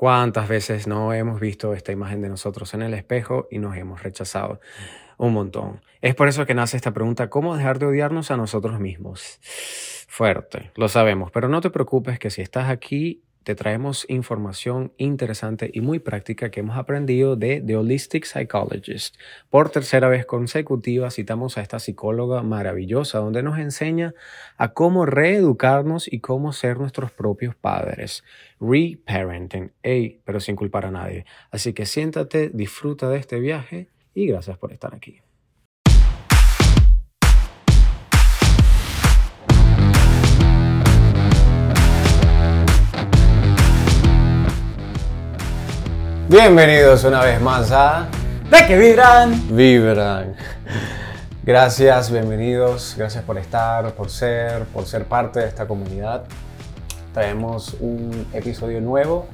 ¿Cuántas veces no hemos visto esta imagen de nosotros en el espejo y nos hemos rechazado? Un montón. Es por eso que nace esta pregunta, ¿cómo dejar de odiarnos a nosotros mismos? Fuerte, lo sabemos, pero no te preocupes que si estás aquí te traemos información interesante y muy práctica que hemos aprendido de The Holistic Psychologist. Por tercera vez consecutiva citamos a esta psicóloga maravillosa donde nos enseña a cómo reeducarnos y cómo ser nuestros propios padres. Reparenting, hey, pero sin culpar a nadie. Así que siéntate, disfruta de este viaje y gracias por estar aquí. Bienvenidos una vez más a ¿De que vibran? Vibran. Gracias, bienvenidos, gracias por estar, por ser, por ser parte de esta comunidad. Traemos un episodio nuevo,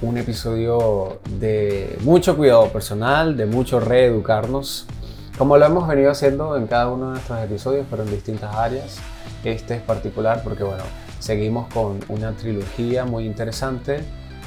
un episodio de mucho cuidado personal, de mucho reeducarnos, como lo hemos venido haciendo en cada uno de nuestros episodios, pero en distintas áreas. Este es particular porque, bueno, seguimos con una trilogía muy interesante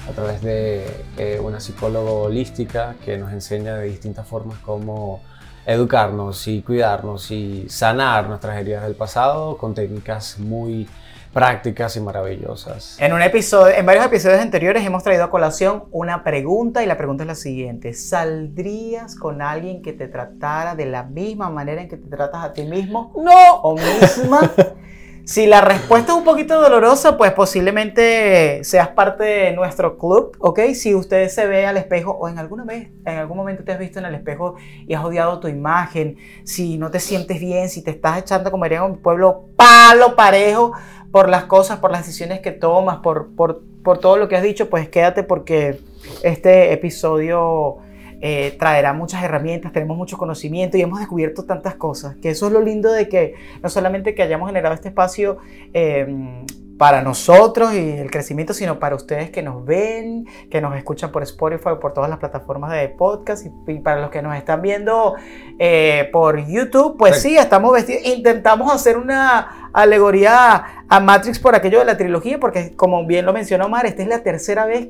a través de eh, una psicóloga holística que nos enseña de distintas formas cómo educarnos y cuidarnos y sanar nuestras heridas del pasado con técnicas muy prácticas y maravillosas. En un episodio, en varios episodios anteriores hemos traído a colación una pregunta y la pregunta es la siguiente: ¿Saldrías con alguien que te tratara de la misma manera en que te tratas a ti mismo? No. ¿O misma? Si la respuesta es un poquito dolorosa, pues posiblemente seas parte de nuestro club, ¿ok? Si usted se ve al espejo o en alguna vez, en algún momento te has visto en el espejo y has odiado tu imagen, si no te sientes bien, si te estás echando, como dirían en un pueblo, palo parejo por las cosas, por las decisiones que tomas, por, por, por todo lo que has dicho, pues quédate porque este episodio eh, traerá muchas herramientas, tenemos mucho conocimiento y hemos descubierto tantas cosas, que eso es lo lindo de que no solamente que hayamos generado este espacio em, para nosotros y el crecimiento, sino para ustedes que nos ven, que nos escuchan por Spotify, por todas las plataformas de podcast y, para los que nos están viendo eh, por YouTube, pues sí, estamos vestidos, intentamos hacer una alegoría a Matrix por aquello de la trilogía, porque como bien lo mencionó Omar, esta es la tercera vez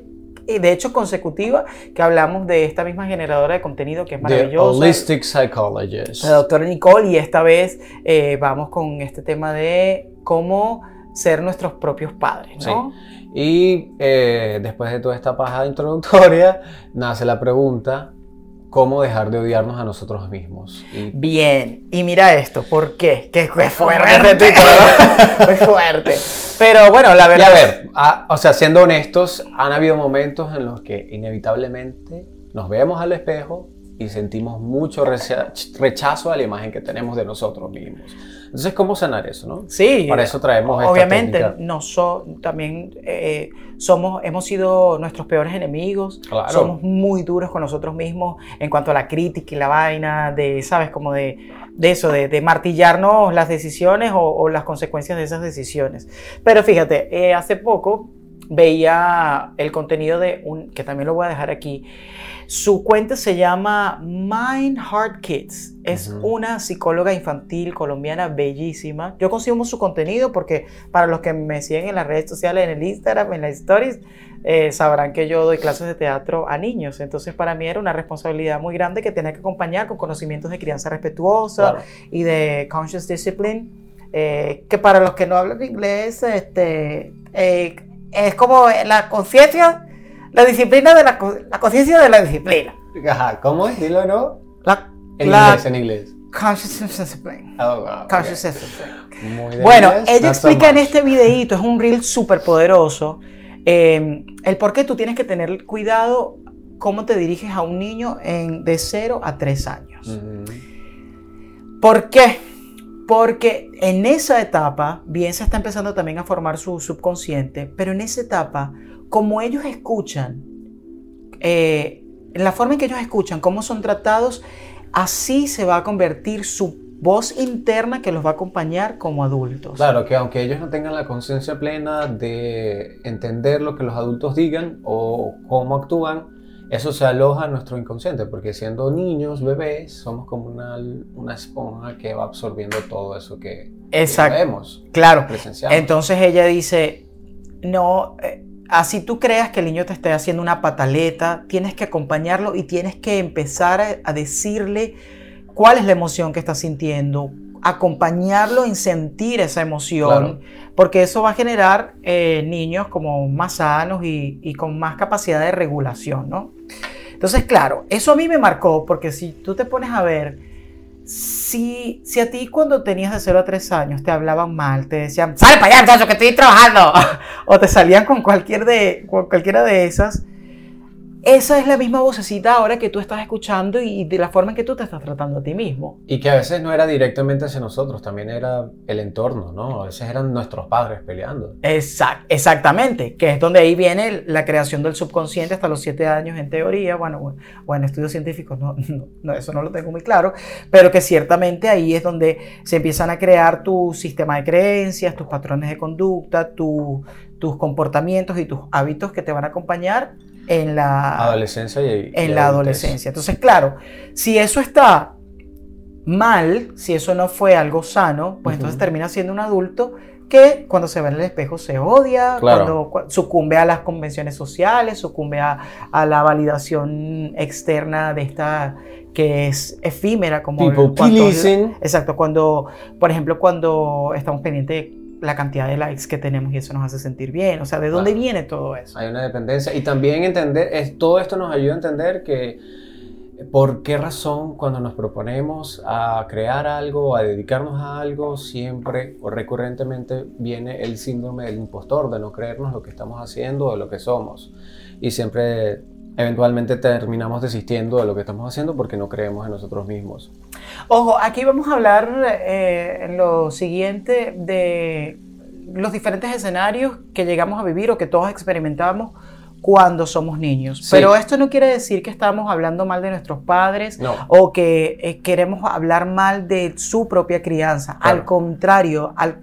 de hecho consecutiva que hablamos de esta misma generadora de contenido que es maravillosa. The Holistic Psychologist. La doctora Nicole y esta vez eh, vamos con este tema de cómo ser nuestros propios padres, ¿no? Sí. Y eh, después de toda esta paja introductoria, nace la pregunta, cómo dejar de odiarnos a nosotros mismos. Bien, y mira esto, ¿por qué? Que fue fuerte, fue fuerte. Pero bueno, la verdad... Y a ver, o sea, siendo honestos, han habido momentos en los que inevitablemente nos vemos al espejo y sentimos mucho rechazo a la imagen que tenemos de nosotros mismos. Entonces, ¿cómo sanar eso, no? Sí. Para eso traemos esta Obviamente, no también eh, somos, hemos sido nuestros peores enemigos. Claro. Somos muy duros con nosotros mismos en cuanto a la crítica y la vaina, de, ¿sabes? Como de, de eso, de, martillarnos las decisiones o, las consecuencias de esas decisiones. Pero fíjate, eh, hace poco veía el contenido de un, que también lo voy a dejar aquí, su cuenta se llama Mind Heart Kids. Es una psicóloga infantil colombiana bellísima. Yo consumo su contenido porque para los que me siguen en las redes sociales, en el Instagram, en las stories, eh, sabrán que yo doy clases de teatro a niños. Entonces para mí era una responsabilidad muy grande que tenía que acompañar con conocimientos de crianza respetuosa y de conscious discipline. Eh, que para los que no hablan inglés, este, eh, es como la conciencia la disciplina de la, la conciencia de la disciplina. Ajá, ¿cómo es? Dilo, ¿no? La, en inglés, en inglés. Consciousness discipline. Oh, wow, Consciousness discipline. Bueno, ella explica en este videito, es un reel súper poderoso, eh, el por qué tú tienes que tener cuidado cómo te diriges a un niño en, de 0 a 3 años. ¿Por qué? Porque en esa etapa, bien se está empezando también a formar su subconsciente, pero en esa etapa como ellos escuchan, eh, en la forma en que ellos escuchan, cómo son tratados, así se va a convertir su voz interna que los va a acompañar como adultos. Claro, que aunque ellos no tengan la conciencia plena de entender lo que los adultos digan o cómo actúan, eso se aloja en nuestro inconsciente, porque siendo niños, bebés, somos como una, una esponja que va absorbiendo todo eso que, Exacto. vemos. Claro. Entonces ella dice, no, eh, así tú creas que el niño te esté haciendo una pataleta, tienes que acompañarlo y tienes que empezar a, a decirle cuál es la emoción que está sintiendo, acompañarlo en sentir esa emoción, porque eso va a generar eh, niños como más sanos y, y, con más capacidad de regulación, ¿no? Entonces, claro, eso a mí me marcó, porque si tú te pones a ver, si, si a ti cuando tenías de 0 a 3 años te hablaban mal, te decían, sale para allá, que estoy trabajando, o te salían con, cualquier de, con cualquiera de esas, esa es la misma vocecita ahora que tú estás escuchando y de la forma en que tú te estás tratando a ti mismo. Y que a veces no era directamente hacia nosotros, también era el entorno, ¿no? A veces eran nuestros padres peleando. Exact, exactamente, que es donde ahí viene la creación del subconsciente hasta los siete años en teoría, bueno, o en estudios científicos, no, no, eso no lo tengo muy claro, pero que ciertamente ahí es donde se empiezan a crear tu sistema de creencias, tus patrones de conducta, tu, tus comportamientos y tus hábitos que te van a acompañar en la adolescencia. Y, en la adolescencia. Entonces, claro, si eso está mal, si eso no fue algo sano, pues entonces termina siendo un adulto que cuando se ve en el espejo se odia, cuando sucumbe a las convenciones sociales, sucumbe a, a, la validación externa de esta que es efímera como People cuando, exacto cuando por ejemplo cuando estamos pendientes de la cantidad de likes que tenemos y eso nos hace sentir bien. O sea, ¿de dónde viene todo eso? Hay una dependencia. Y también entender, es, todo esto nos ayuda a entender que por qué razón cuando nos proponemos a crear algo, a dedicarnos a algo, siempre o recurrentemente viene el síndrome del impostor, de no creernos lo que estamos haciendo o lo que somos. Y siempre eventualmente terminamos desistiendo de lo que estamos haciendo porque no creemos en nosotros mismos. Ojo, aquí vamos a hablar eh, en lo siguiente de los diferentes escenarios que llegamos a vivir o que todos experimentamos cuando somos niños. Pero esto no quiere decir que estamos hablando mal de nuestros padres o que eh, queremos hablar mal de su propia crianza. Al contrario, al,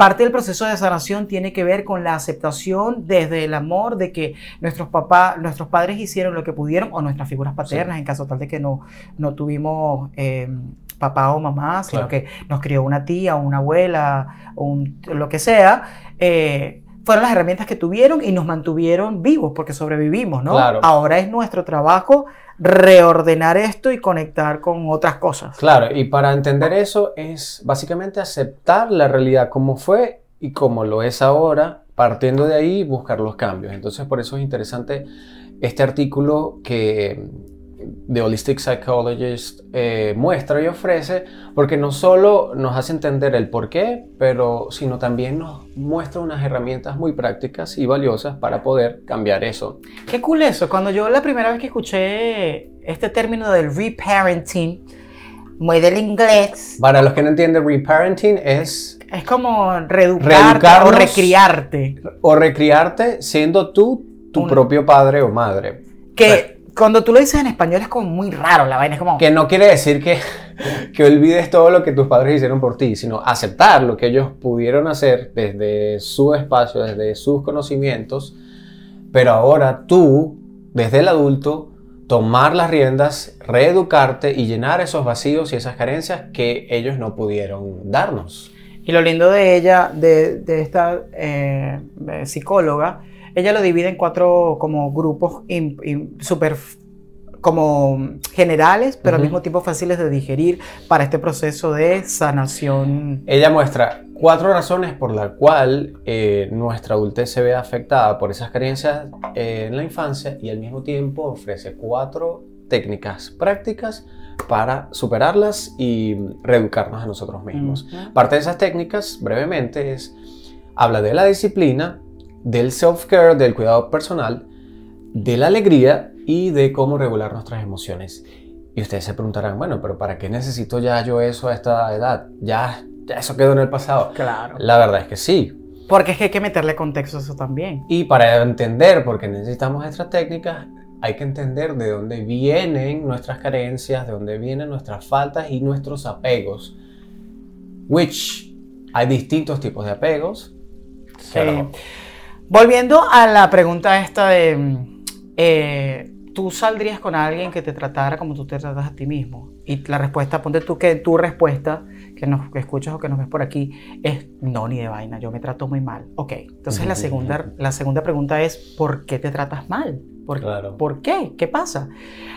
parte del proceso de sanación tiene que ver con la aceptación desde el amor de que nuestros papás, nuestros padres hicieron lo que pudieron, o nuestras figuras paternas, en caso tal de que no, no tuvimos eh, papá o mamá, sino que nos crió una tía o una abuela o lo que sea. Eh, fueron las herramientas que tuvieron y nos mantuvieron vivos porque sobrevivimos, ¿no? Ahora es nuestro trabajo reordenar esto y conectar con otras cosas. Claro, y para entender eso es básicamente aceptar la realidad como fue y como lo es ahora, partiendo de ahí buscar los cambios. Entonces por eso es interesante este artículo que The Holistic Psychologist eh, muestra y ofrece, porque no solo nos hace entender el por qué, pero sino también nos muestra unas herramientas muy prácticas y valiosas para poder cambiar eso. Qué cool eso. Cuando yo la primera vez que escuché este término del reparenting, muy del inglés. Para los que no entienden, reparenting es... Es como reeducarte o recriarte. O recriarte siendo tú tu propio padre o madre. Que cuando tú lo dices en español es como muy raro la vaina, es como... Que no quiere decir que, que olvides todo lo que tus padres hicieron por ti, sino aceptar lo que ellos pudieron hacer desde su espacio, desde sus conocimientos, pero ahora tú, desde el adulto, tomar las riendas, reeducarte y llenar esos vacíos y esas carencias que ellos no pudieron darnos. Y lo lindo de ella, de, de esta eh, psicóloga, ella lo divide en cuatro como grupos súper como generales, pero al mismo tiempo fáciles de digerir para este proceso de sanación. Ella muestra cuatro razones por las cuales eh, nuestra adultez se ve afectada por esas carencias eh, en la infancia y al mismo tiempo ofrece cuatro técnicas prácticas para superarlas y reeducarnos a nosotros mismos. Parte de esas técnicas, brevemente, es habla de la disciplina, del self-care, del cuidado personal, de la alegría y de cómo regular nuestras emociones. Y ustedes se preguntarán, bueno, pero ¿para qué necesito ya yo eso a esta edad? Ya, ya eso quedó en el pasado. Claro. La verdad es que sí. Porque es que hay que meterle contexto a eso también. Y para entender por qué necesitamos estas técnicas, hay que entender de dónde vienen nuestras carencias, de dónde vienen nuestras faltas y nuestros apegos. Which hay distintos tipos de apegos. Sí. Volviendo a la pregunta esta de, eh, tú saldrías con alguien que te tratara como tú te tratas a ti mismo. Y la respuesta, ponte tú que tu respuesta, que nos que escuchas o que nos ves por aquí, es no, ni de vaina, yo me trato muy mal. Ok, entonces la segunda, la segunda pregunta es, ¿por qué te tratas mal? ¿Por, Claro. ¿Por qué? ¿Qué pasa?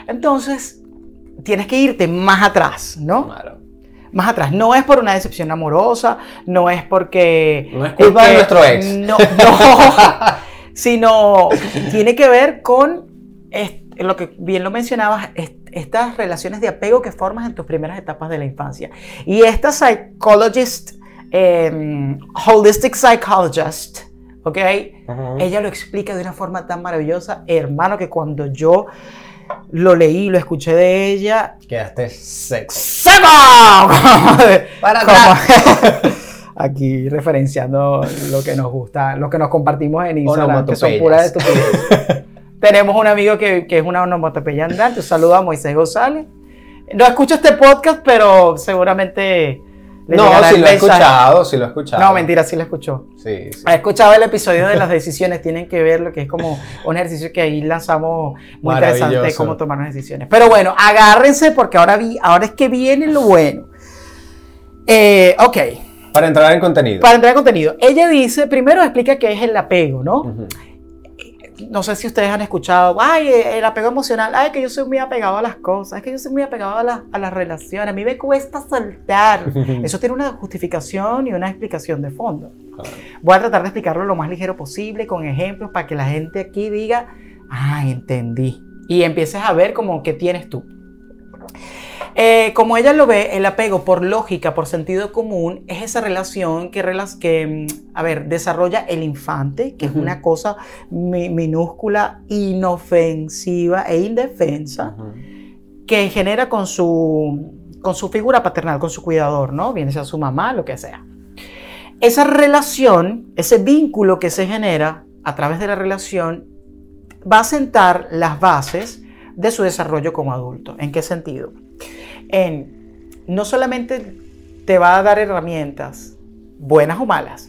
Entonces, tienes que irte más atrás, ¿no? Claro. Más atrás. No es por una decepción amorosa, no es porque... No es culpa de nuestro ex. No, no. sino tiene que ver con lo que bien lo mencionabas, est- estas relaciones de apego que formas en tus primeras etapas de la infancia. Y esta psychologist, em, holistic psychologist, ¿ok? Ella lo explica de una forma tan maravillosa, hermano, que cuando yo lo leí, lo escuché de ella, Quedaste seco. ¡Seco! Para Aquí referenciando lo que nos gusta, lo que nos compartimos en Instagram, que son puras estupideces. Tenemos un amigo que, que es una onomatopeya andante. Un saludo a Moisés González. No escucho este podcast, pero seguramente le No, sí el lo he escuchado, sí lo he escuchado. No, mentira, sí lo escuchó. Sí, sí. Ha escuchado el episodio de las decisiones, tienen que ver lo que es como un ejercicio que ahí lanzamos muy interesante Maravilloso. cómo tomar las decisiones. Pero bueno, agárrense porque ahora, vi, ahora es que viene lo bueno. Eh, ok, Para entrar en contenido. para entrar en contenido. Ella dice, primero explica qué es el apego, ¿no? Ujú. No sé si ustedes han escuchado, ay, el apego emocional, ay, que yo soy muy apegado a las cosas, es que yo soy muy apegado a, las- a las relaciones, a mí me cuesta soltar. Eso tiene una justificación y una explicación de fondo. Voy a tratar de explicarlo lo más ligero posible, con ejemplos, para que la gente aquí diga, ah, entendí. Y empieces a ver como qué tienes tú. Eh, como ella lo ve, el apego por lógica, por sentido común, es esa relación que, mm, a ver, desarrolla el infante, que es una cosa mi- minúscula, inofensiva e indefensa, que genera con su, con su figura paternal, con su cuidador, ¿no? Bien sea su mamá, lo que sea. Esa relación, ese vínculo que se genera a través de la relación, va a sentar las bases de su desarrollo como adulto. ¿En qué sentido? En no solamente te va a dar herramientas, buenas o malas,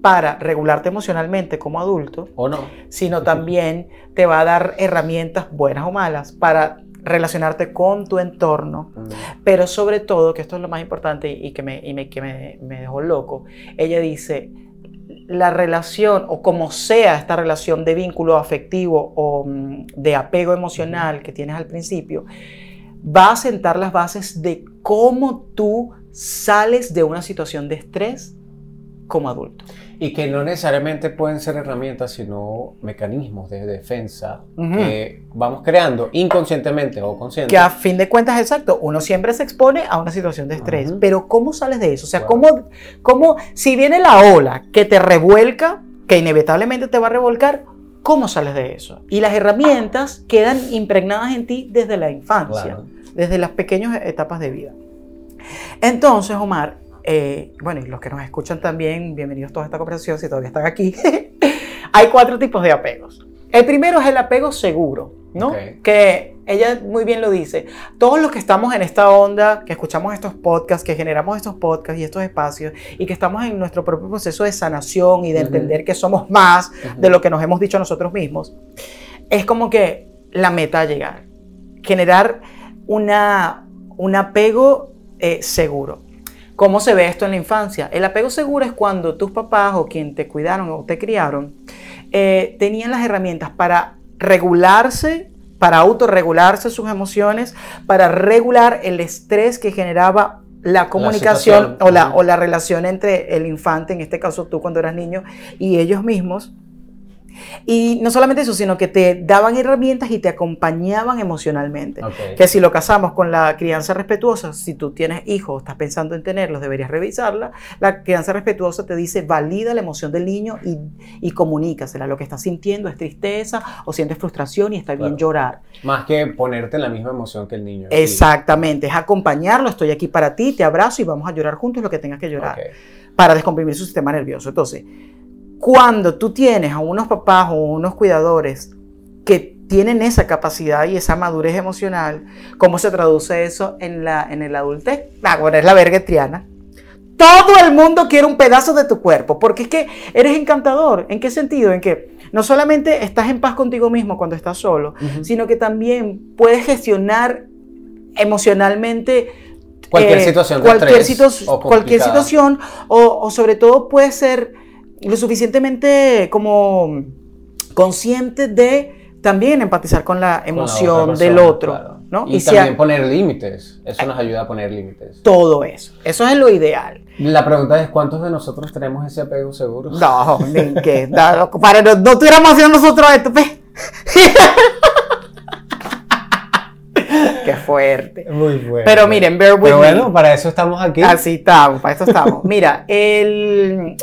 para regularte emocionalmente como adulto, ¿O no? sino también te va a dar herramientas buenas o malas para relacionarte con tu entorno, pero sobre todo, que esto es lo más importante y que me, y me- que me, me dejó loco, ella dice, la relación o como sea esta relación de vínculo afectivo o mm, de apego emocional que tienes al principio, va a sentar las bases de cómo tú sales de una situación de estrés como adulto. Y que no necesariamente pueden ser herramientas, sino mecanismos de defensa que vamos creando inconscientemente o consciente. Que a fin de cuentas, exacto, uno siempre se expone a una situación de estrés, pero ¿cómo sales de eso? O sea, Wow. ¿cómo, cómo, si viene la ola que te revuelca, que inevitablemente te va a revolcar, ¿cómo sales de eso? Y las herramientas quedan impregnadas en ti desde la infancia, Claro. desde las pequeñas etapas de vida. Entonces, Omar, eh, bueno, y los que nos escuchan también, bienvenidos a toda esta conversación, si todavía están aquí, hay cuatro tipos de apegos. El primero es el apego seguro, ¿no? Que ella muy bien lo dice. Todos los que estamos en esta onda, que escuchamos estos podcasts, que generamos estos podcasts y estos espacios, y que estamos en nuestro propio proceso de sanación y de entender que somos más de lo que nos hemos dicho nosotros mismos, es como que la meta a llegar. Generar una, un apego eh, seguro. ¿Cómo se ve esto en la infancia? El apego seguro es cuando tus papás o quien te cuidaron o te criaron eh, tenían las herramientas para regularse, para autorregularse sus emociones, para regular el estrés que generaba la comunicación o, la, o la relación entre el infante, en este caso tú cuando eras niño, y ellos mismos. Y no solamente eso, sino que te daban herramientas y te acompañaban emocionalmente. Que si lo casamos con la crianza respetuosa, si tú tienes hijos, estás pensando en tenerlos, deberías revisarla. La crianza respetuosa te dice, valida la emoción del niño y, y comunícasela. Lo que estás sintiendo es tristeza o sientes frustración y está bien llorar. Más que ponerte en la misma emoción que el niño. Exactamente, es acompañarlo, estoy aquí para ti, te abrazo y vamos a llorar juntos lo que tengas que llorar Ok. para descomprimir su sistema nervioso. Entonces, cuando tú tienes a unos papás o unos cuidadores que tienen esa capacidad y esa madurez emocional, ¿cómo se traduce eso en la, en el adultez? Ah, bueno, es la verga triana. Todo el mundo quiere un pedazo de tu cuerpo, porque es que eres encantador. ¿En qué sentido? En que no solamente estás en paz contigo mismo cuando estás solo, Ujú. sino que también puedes gestionar emocionalmente Cualquier eh, situación cualquier, situ- o cualquier situación o, o sobre todo puedes ser lo suficientemente como consciente de también empatizar con la Con la emoción del otro, claro. ¿no? Y, si también poner límites. Eso nos ayuda a poner límites. todo eso, eso es lo ideal. La pregunta es: ¿cuántos de nosotros tenemos ese apego seguro? No, ni que, no, para no, no estuviéramos haciendo nosotros esto, pe. Qué fuerte. Muy bueno. Pero miren, bear with Pero me. bueno, para eso estamos aquí. Así estamos, para esto estamos. Mira, el,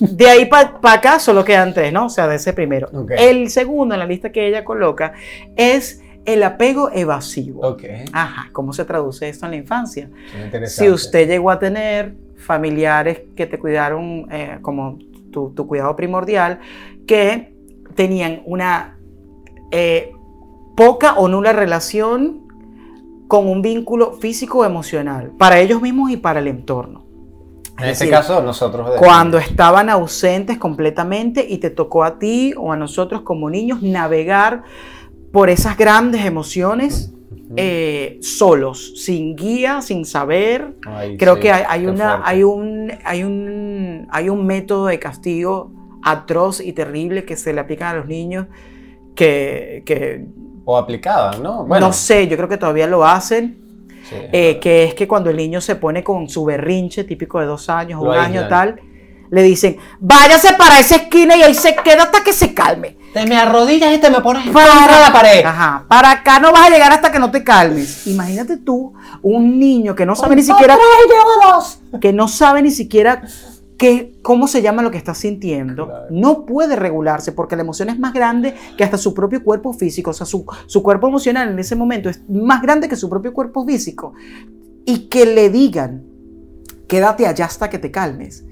de ahí para acá solo quedan tres, ¿no? O sea, de ese primero. El segundo en la lista que ella coloca es el apego evasivo. Ok. Ajá, ¿cómo se traduce esto en la infancia? Interesante. Si usted llegó a tener familiares que te cuidaron eh, como tu, tu cuidado primordial, que tenían una eh, poca o nula relación con un vínculo físico o emocional, para ellos mismos y para el entorno. En Es ese decir, caso, nosotros. Cuando estaban ausentes completamente y te tocó a ti o a nosotros como niños navegar por esas grandes emociones eh, solos, sin guía, sin saber, Ay, Creo sí, que hay, una, fuerte. hay, un, hay, un, hay un método de castigo atroz y terrible que se le aplica a los niños que, que O aplicada, ¿no? Bueno, no sé, yo creo que todavía lo hacen, sí, eh, que es que cuando el niño se pone con su berrinche típico de dos años, Lo un año tal, le dicen, váyase para esa esquina y ahí se queda hasta que se calme. Te me arrodillas y te me pones Para la pared. Ajá, para acá no vas a llegar hasta que no te calmes. Imagínate tú, un niño que no sabe ni siquiera que no sabe ni siquiera qué, cómo se llama lo que está sintiendo, Claro. no puede regularse porque la emoción es más grande que hasta su propio cuerpo físico. O sea, su, su cuerpo emocional en ese momento es más grande que su propio cuerpo físico. Y que le digan, quédate allá hasta que te calmes,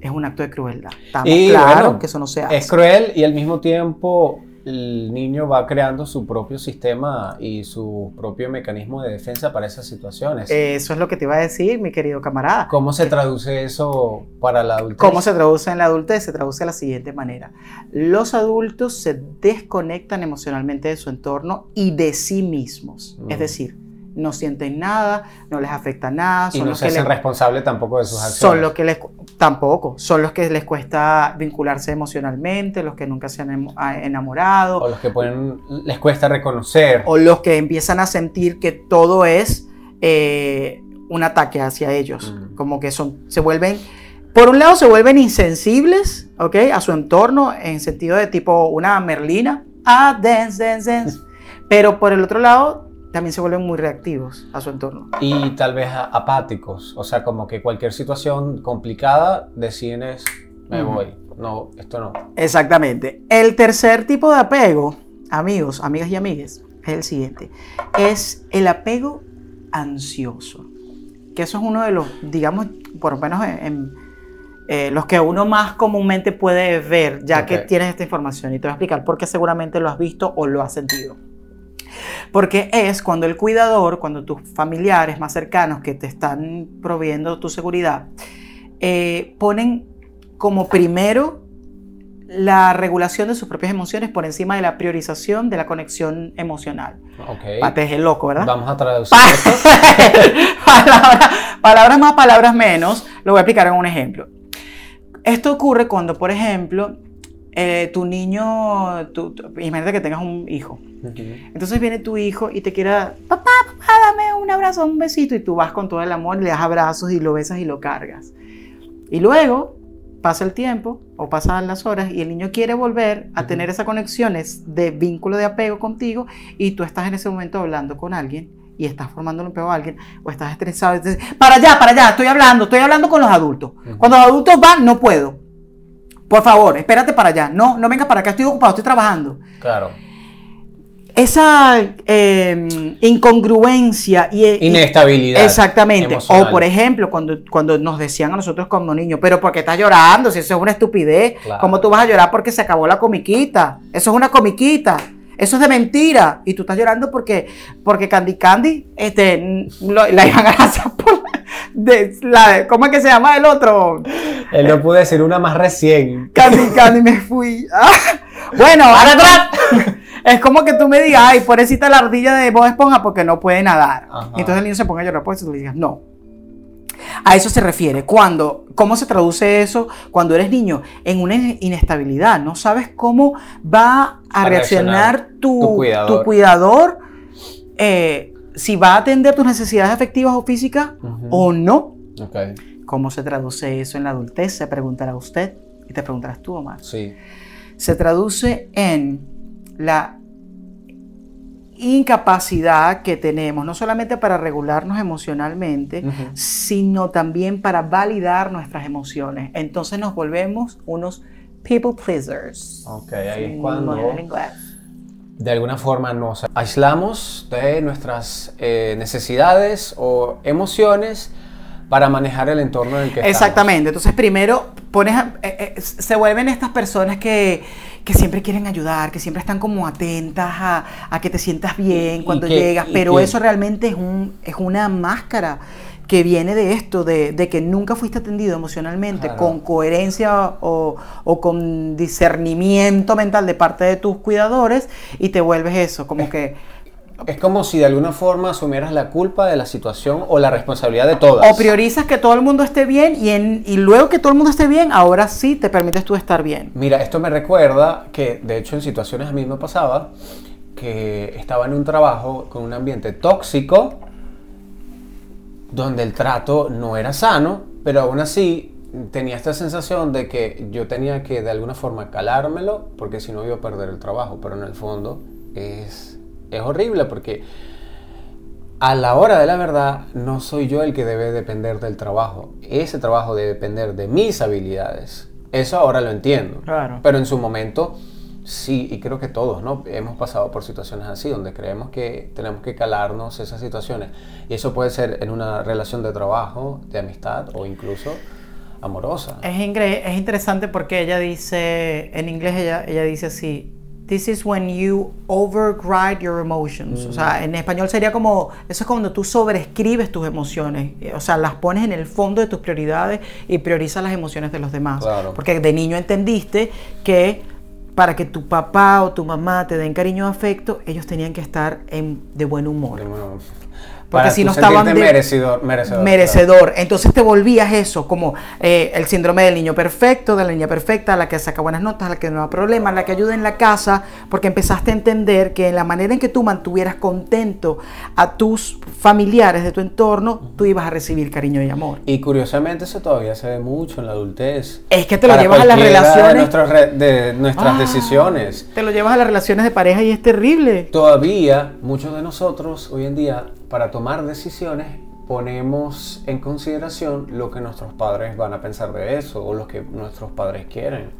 es un acto de crueldad. Estamos Y, bueno, que eso no se hace. Es cruel y al mismo tiempo el niño va creando su propio sistema y su propio mecanismo de defensa para esas situaciones. Eso es lo que te iba a decir, mi querido camarada. ¿Cómo se traduce eso para la adultez? ¿Cómo se traduce en la adultez? Se traduce de la siguiente manera. Los adultos se desconectan emocionalmente de su entorno y de sí mismos. Mm. Es decir, no sienten nada, no les afecta nada, Y no los se que hacen les, responsables tampoco de sus acciones. son los que les tampoco, son los que les cuesta vincularse emocionalmente, los que nunca se han emo- a- enamorado, O los que pueden, les cuesta reconocer. o los que empiezan a sentir que todo es eh, un ataque hacia ellos, Mm. como que son, se vuelven, por un lado se vuelven insensibles, ¿ok? A su entorno, en sentido de tipo una merlina, ah, dance, dance, dance, pero por el otro lado también se vuelven muy reactivos a su entorno. Y tal vez apáticos. O sea, como que cualquier situación complicada deciden es, me voy. No, esto no. Exactamente. El tercer tipo de apego, amigos, amigas y amigues, es el siguiente. Es el apego ansioso. Que eso es uno de los, digamos, por lo menos en, en, eh, los que uno más comúnmente puede ver, ya que tienes esta información. Y te voy a explicar por qué seguramente lo has visto o lo has sentido. Porque es cuando el cuidador, cuando tus familiares más cercanos que te están proveyendo tu seguridad, eh, ponen como primero la regulación de sus propias emociones por encima de la priorización de la conexión emocional. Ok. Pate es loco, ¿verdad? Vamos a traducir Pa- esto. Palabra- palabras más, palabras menos. Lo voy a explicar en un ejemplo. Esto ocurre cuando, por ejemplo, eh, tu niño, tu- tu- imagínate que tengas un hijo. Entonces viene tu hijo y te quiere, dar, papá, papá, dame un abrazo, un besito. Y tú vas con todo el amor, le das abrazos y lo besas y lo cargas. Y luego pasa el tiempo o pasan las horas y el niño quiere volver a Ujú. tener esas conexiones de vínculo de apego contigo y tú estás en ese momento hablando con alguien y estás formando un apego a alguien o estás estresado. y dices, para allá, para allá, estoy hablando, estoy hablando con los adultos. Ujú. Cuando los adultos van, no puedo. Por favor, espérate para allá. No, no vengas para acá, estoy ocupado, estoy trabajando Claro. esa eh, incongruencia y, y- Inestabilidad. exactamente emocional. o por ejemplo cuando, cuando nos decían a nosotros como niños pero ¿por qué estás llorando? si eso es una estupidez Claro. ¿cómo tú vas a llorar porque se acabó la comiquita? eso es una comiquita eso es de mentira y tú estás llorando porque porque Candy Candy este lo- la iban a lanzar por de, la, ¿cómo es que se llama el otro? Él no pudo decir una más recién. Candy Candy me fui. Ah, Bueno, ahora atrás. Es como que tú me digas, ay, pobrecita la ardilla de Bob Esponja porque no puede nadar. Ajá. Entonces el niño se ponga a llorar por eso y tú le digas, no. A eso se refiere. Cuando, ¿Cómo se traduce eso cuando eres niño? En una inestabilidad. No sabes cómo va a, A reaccionar, reaccionar tu, tu cuidador. tu cuidador, eh, si va a atender tus necesidades afectivas o físicas o no. ¿Cómo se traduce eso en la adultez? Se preguntará usted y te preguntarás tú, Omar. sí. Se traduce en la incapacidad que tenemos, no solamente para regularnos emocionalmente, Ujú. sino también para validar nuestras emociones. Entonces nos volvemos unos people pleasers. Ok, ahí es cuando de alguna forma nos aislamos de nuestras eh, necesidades o emociones para manejar el entorno en el que estamos. Exactamente. Entonces, primero pones a- eh, eh, se vuelven estas personas que, que siempre quieren ayudar, que siempre están como atentas a, a que te sientas bien cuando que- llegas, pero que- eso realmente es, un, es una máscara que viene de esto, de, de que nunca fuiste atendido emocionalmente Claro. con coherencia o, o con discernimiento mental de parte de tus cuidadores y te vuelves eso, como que... Es como si de alguna forma asumieras la culpa de la situación o la responsabilidad de todas. O priorizas que todo el mundo esté bien y, en, y luego que todo el mundo esté bien, ahora sí te permites tú estar bien. Mira, esto me recuerda que de hecho en situaciones a mí me pasaba que estaba en un trabajo con un ambiente tóxico donde el trato no era sano, pero aún así tenía esta sensación de que yo tenía que de alguna forma calármelo porque si no iba a perder el trabajo, pero en el fondo es, es horrible porque a la hora de la verdad no soy yo el que debe depender del trabajo, ese trabajo debe depender de mis habilidades. Eso ahora lo entiendo. Claro. Pero en su momento, sí, y creo que todos, ¿no? Hemos pasado por situaciones así, donde creemos que tenemos que calarnos esas situaciones. Y eso puede ser en una relación de trabajo, de amistad o incluso amorosa. Es, es interesante porque ella dice, en inglés ella, ella dice así, This is when you override your emotions. O sea, en español sería como, eso es cuando tú sobreescribes tus emociones. O sea, las pones en el fondo de tus prioridades y priorizas las emociones de los demás. Claro. Porque de niño entendiste que para que tu papá o tu mamá te den cariño o afecto, ellos tenían que estar en, de buen humor. Bueno, Porque si no estaban de- merecidor, merecedor. merecedor. Entonces te volvías eso, como eh, el síndrome del niño perfecto, de la niña perfecta, la que saca buenas notas, la que no da problemas, la que ayuda en la casa, porque empezaste a entender que en la manera en que tú mantuvieras contento a tus familiares de tu entorno, tú ibas a recibir cariño y amor. Y curiosamente eso todavía se ve mucho en la adultez. Es que te lo Para llevas a las relaciones. De, nuestros re- de nuestras Ah, decisiones. Te lo llevas a las relaciones de pareja y es terrible. Todavía muchos de nosotros hoy en día para tomar decisiones ponemos en consideración lo que nuestros padres van a pensar de eso o lo que nuestros padres quieren.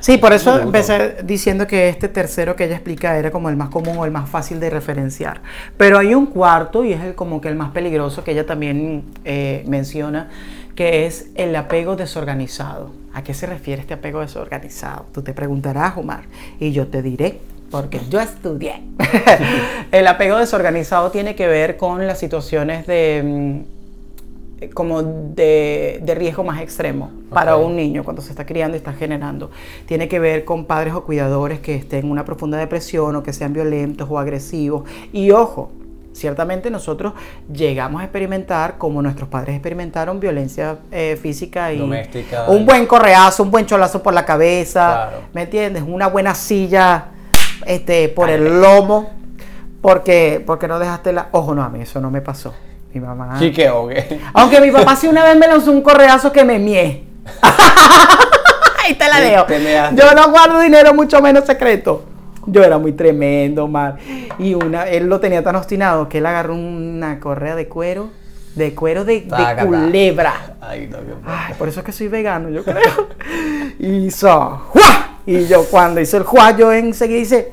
Sí, por eso empecé diciendo que este tercero que ella explica era como el más común o el más fácil de referenciar. Pero hay un cuarto, y es el, como que el más peligroso que ella también eh, menciona, que es el apego desorganizado. ¿A qué se refiere este apego desorganizado? Tú te preguntarás, Omar, y yo te diré, porque yo estudié. el apego desorganizado tiene que ver con las situaciones de... mm, como de, de riesgo más extremo para un niño cuando se está criando y está generando. Tiene que ver con padres o cuidadores que estén en una profunda depresión o que sean violentos o agresivos. Y ojo, ciertamente nosotros llegamos a experimentar, como nuestros padres experimentaron, violencia eh, física y Doméstica. un buen correazo, un buen cholazo por la cabeza, Claro. ¿me entiendes? Una buena silla este, por el lomo, porque, porque no dejaste la... Ojo, no, a mí eso no me pasó. Mi mamá... Sí que ahogue. Aunque mi papá sí una vez me lanzó un correazo que me mié. Ahí te la measte. Yo no guardo dinero, mucho menos secreto. Yo era muy tremendo, mal. Y una, él lo tenía tan obstinado que él agarró una correa de cuero, de cuero de, culebra. Ay, no, Ay, por eso es que soy vegano, yo creo. Hizo ¡juá! Y yo cuando hizo el ¡juá! yo enseguida hice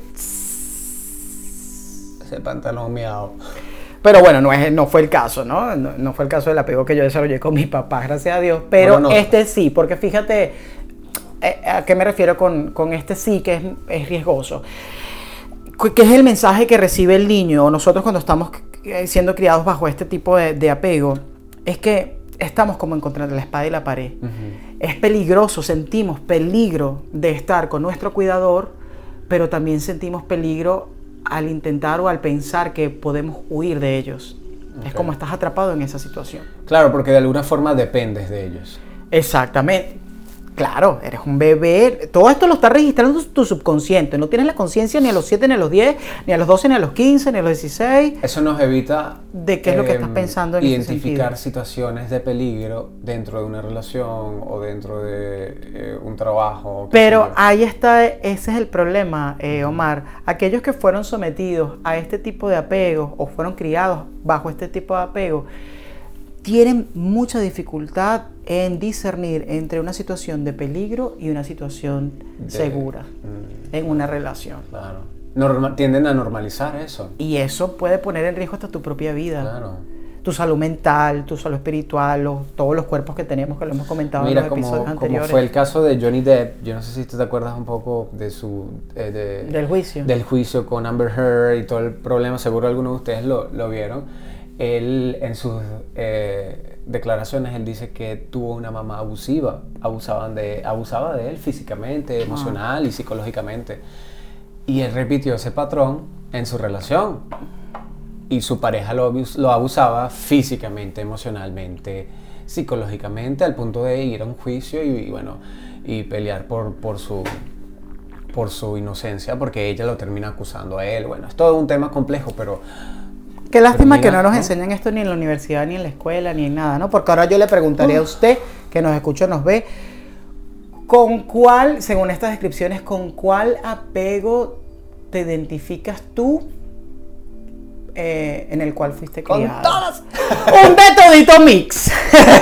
Ese pantalón miado. Pero bueno, no, es, no fue el caso, ¿no? ¿no? no fue el caso del apego que yo desarrollé con mi papá, gracias a Dios. Pero Bueno, no. este sí, porque fíjate, eh, ¿a qué me refiero con, con este sí que es, es riesgoso? ¿Qué es el mensaje que recibe el niño o nosotros cuando estamos eh, siendo criados bajo este tipo de, de apego? Es que estamos como encontrando la espada y la pared. Es peligroso, sentimos peligro de estar con nuestro cuidador pero también sentimos peligro al intentar o al pensar que podemos huir de ellos. Es como estás atrapado en esa situación. Claro, porque de alguna forma dependes de ellos. Exactamente. Claro, eres un bebé. Todo esto lo está registrando tu subconsciente. No tienes la conciencia ni a los 7, ni a los 10, ni a los 12, ni a los 15, ni a los 16. Eso nos evita ¿De qué es lo que estás em, pensando en identificar situaciones de peligro dentro de una relación o dentro de eh, un trabajo. Pero ahí está, ese es el problema, eh, Omar. Aquellos que fueron sometidos a este tipo de apego o fueron criados bajo este tipo de apego, tienen mucha dificultad en discernir entre una situación de peligro y una situación De- segura Mm, en una relación. claro. Norma- tienden a normalizar eso. Y eso puede poner en riesgo hasta tu propia vida. Claro. Tu salud mental, tu salud espiritual, los- todos los cuerpos que tenemos, que lo hemos comentado en los como, episodios como anteriores. fue el caso de Johnny Depp, yo no sé si tú te acuerdas un poco de su... eh, de- Del juicio. Del juicio con Amber Heard y todo el problema, seguro algunos de ustedes lo, lo vieron. Él, en sus eh, declaraciones, él dice que tuvo una mamá abusiva, abusaban de, abusaba de él físicamente, emocional y psicológicamente. Y él repitió ese patrón en su relación. Y su pareja lo, lo abusaba físicamente, emocionalmente, psicológicamente, al punto de ir a un juicio y, y bueno, y pelear por, por, su, por su inocencia, porque ella lo termina acusando a él. Bueno, es todo un tema complejo, pero Qué lástima que no nos ¿no? enseñan esto ni en la universidad, ni en la escuela, ni en nada, ¿no? Porque ahora yo le preguntaría a usted, que nos escucha, nos ve, ¿con cuál, según estas descripciones, con cuál apego te identificas tú eh, en el cual fuiste con criado? todas. Un de todito mix.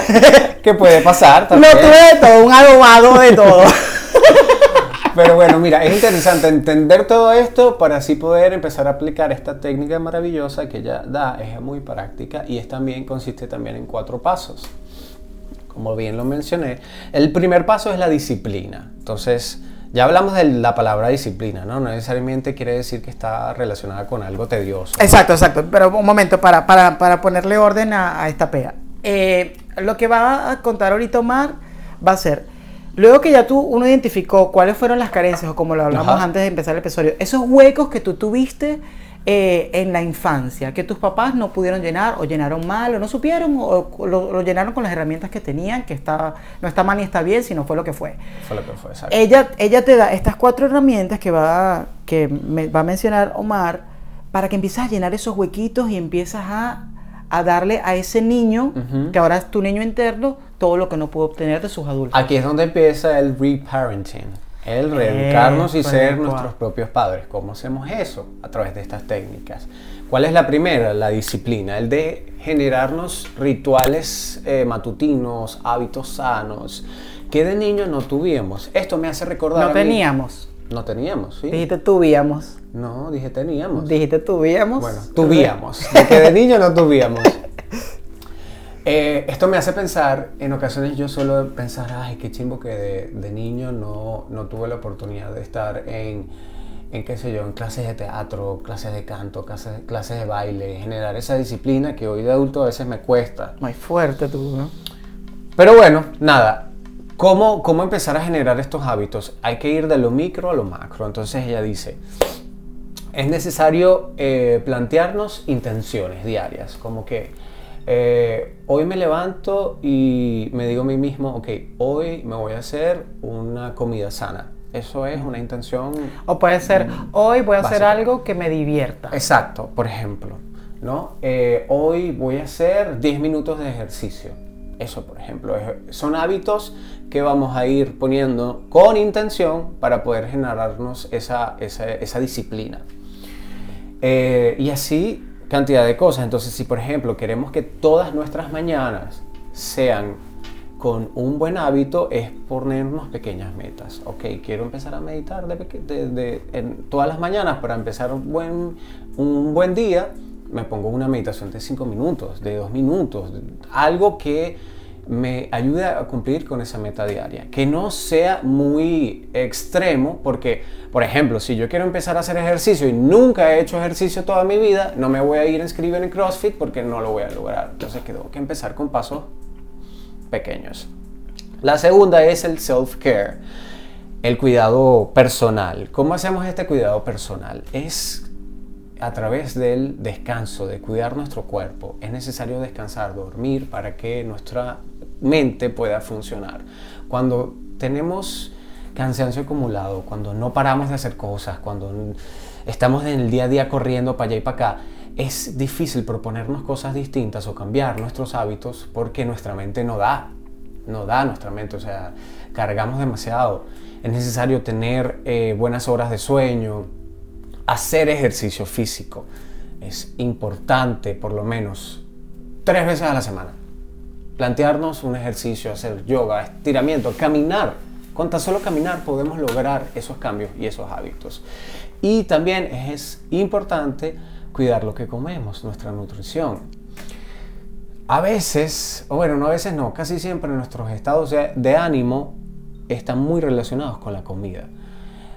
¿Qué puede pasar? También. tuve de todo, un adobado de todo. Pero bueno, mira, es interesante entender todo esto para así poder empezar a aplicar esta técnica maravillosa que ella da, es muy práctica y es también consiste también en cuatro pasos. Como bien lo mencioné, el primer paso es la disciplina. Entonces, ya hablamos de la palabra disciplina, ¿no? Necesariamente quiere decir que está relacionada con algo tedioso. Exacto, exacto. Pero un momento, para, para, para ponerle orden a, a esta pega. Eh, lo que va a contar ahorita Omar va a ser, luego que ya tú, uno identificó cuáles fueron las carencias, o como lo hablamos Ajá. antes de empezar el episodio, esos huecos que tú tuviste eh, en la infancia, que tus papás no pudieron llenar, o llenaron mal, o no supieron, o, o lo, lo llenaron con las herramientas que tenían, que está, no está mal ni está bien, sino fue lo que fue. Fue lo que fue, exacto. Ella, ella te da estas cuatro herramientas que va, que me va a mencionar Omar para que empieces a llenar esos huequitos y empiezas a, a darle a ese niño, que ahora es tu niño interno, todo lo que no pudo obtener de sus adultos. Aquí es donde empieza el reparenting, el reeducarnos y Epa, ser nuestros propios padres. ¿Cómo hacemos eso? A través de estas técnicas. ¿Cuál es la primera? La disciplina, el de generarnos rituales eh, matutinos, hábitos sanos, que de niños no tuvimos. Esto me hace recordar... no teníamos. No teníamos, sí. Dijiste tuvíamos. No, dije teníamos. Dijiste tuvíamos. Bueno, tuvíamos. De que de niño no tuvíamos. Eh, esto me hace pensar, en ocasiones yo suelo pensar, ay, qué chimbo que de, de niño no, no tuve la oportunidad de estar en, en, qué sé yo, en clases de teatro, clases de canto, clases, clases de baile, generar esa disciplina que hoy de adulto a veces me cuesta. Muy fuerte tú, ¿no? Pero bueno, nada. ¿Cómo, ¿Cómo empezar a generar estos hábitos? Hay que ir de lo micro a lo macro. Entonces ella dice, es necesario eh, plantearnos intenciones diarias, como que eh, hoy me levanto y me digo a mí mismo, ok, hoy me voy a hacer una comida sana. Eso es una intención O puede ser, hoy voy a hacer Básico. algo que me divierta. Exacto, por ejemplo, ¿no? Eh, hoy voy a hacer 10 minutos de ejercicio. Eso, por ejemplo, es- son hábitos que vamos a ir poniendo con intención para poder generarnos esa, esa, esa disciplina. Eh, y así cantidad de cosas. Entonces, si por ejemplo queremos que todas nuestras mañanas sean con un buen hábito, es ponernos pequeñas metas. Ok, quiero empezar a meditar de, todas las mañanas para empezar un buen, un buen día. Me pongo una meditación de 5 minutos, de 2 minutos, algo que me ayude a cumplir con esa meta diaria. Que no sea muy extremo, porque, por ejemplo, si yo quiero empezar a hacer ejercicio y nunca he hecho ejercicio toda mi vida, no me voy a ir a inscribir en CrossFit porque no lo voy a lograr. Entonces tengo que empezar con pasos pequeños. La segunda es el self-care. el cuidado personal. ¿Cómo hacemos este cuidado personal? Es a través del descanso, de cuidar nuestro cuerpo. Es necesario descansar, dormir para que nuestra mente pueda funcionar. Cuando tenemos cansancio acumulado, cuando no paramos de hacer cosas, cuando estamos en el día a día corriendo para allá y para acá, es difícil proponernos cosas distintas o cambiar nuestros hábitos porque nuestra mente no da, no da nuestra mente, o sea, cargamos demasiado. Es necesario tener eh, buenas horas de sueño, hacer ejercicio físico. Es importante por lo menos tres veces a la semana. Plantearnos un ejercicio, hacer yoga, estiramiento, caminar. Con tan solo caminar podemos lograr esos cambios y esos hábitos. Y también es importante cuidar lo que comemos, nuestra nutrición. A veces, o bueno, no a veces no, casi siempre nuestros estados de, ánimo están muy relacionados con la comida.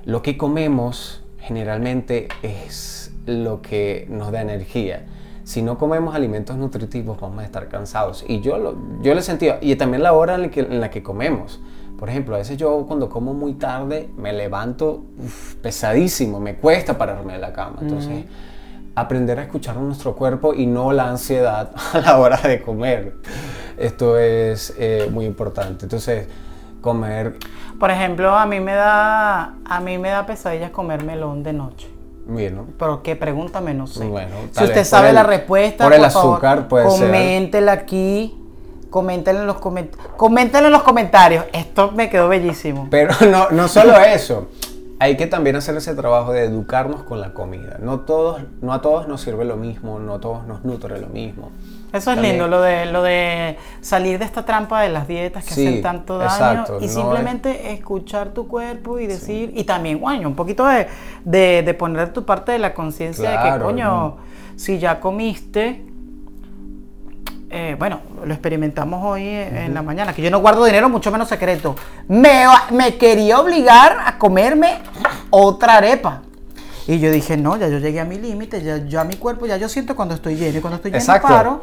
Lo que comemos generalmente es lo que nos da energía. Si no comemos alimentos nutritivos vamos a estar cansados. Y yo lo, yo lo he sentido. Y también la hora en la que, comemos. Por ejemplo, a veces yo cuando como muy tarde me levanto pesadísimo, me cuesta pararme de la cama. Entonces, aprender a escuchar nuestro cuerpo y no la ansiedad a la hora de comer. Esto es eh, muy importante. Entonces, comer. Por ejemplo, a mí me da a mí me da pesadillas comer melón de noche. Bueno. Pero qué pregúntame, no sé. Bueno, si usted sabe la respuesta, por el azúcar, puede coméntela aquí. Coméntenlo en, los coment en los comentarios. Esto me quedó bellísimo. Pero no, no solo eso hay que también hacer ese trabajo de educarnos con la comida. No, todos, no a todos nos sirve lo mismo, no a todos nos nutre lo mismo. Eso es lindo, lo de, lo de salir de esta trampa de las dietas que hacen tanto daño y simplemente escuchar tu cuerpo y decir, y también, guaño, un poquito de, de, poner tu parte de la conciencia de que, coño, si ya comiste, eh, bueno, lo experimentamos hoy en la mañana, que yo no guardo dinero, mucho menos secreto. Me, me quería obligar a comerme otra arepa. Y yo dije, no, ya yo llegué a mi límite, ya, ya mi cuerpo, ya yo siento cuando estoy lleno y cuando estoy lleno Exacto, paro.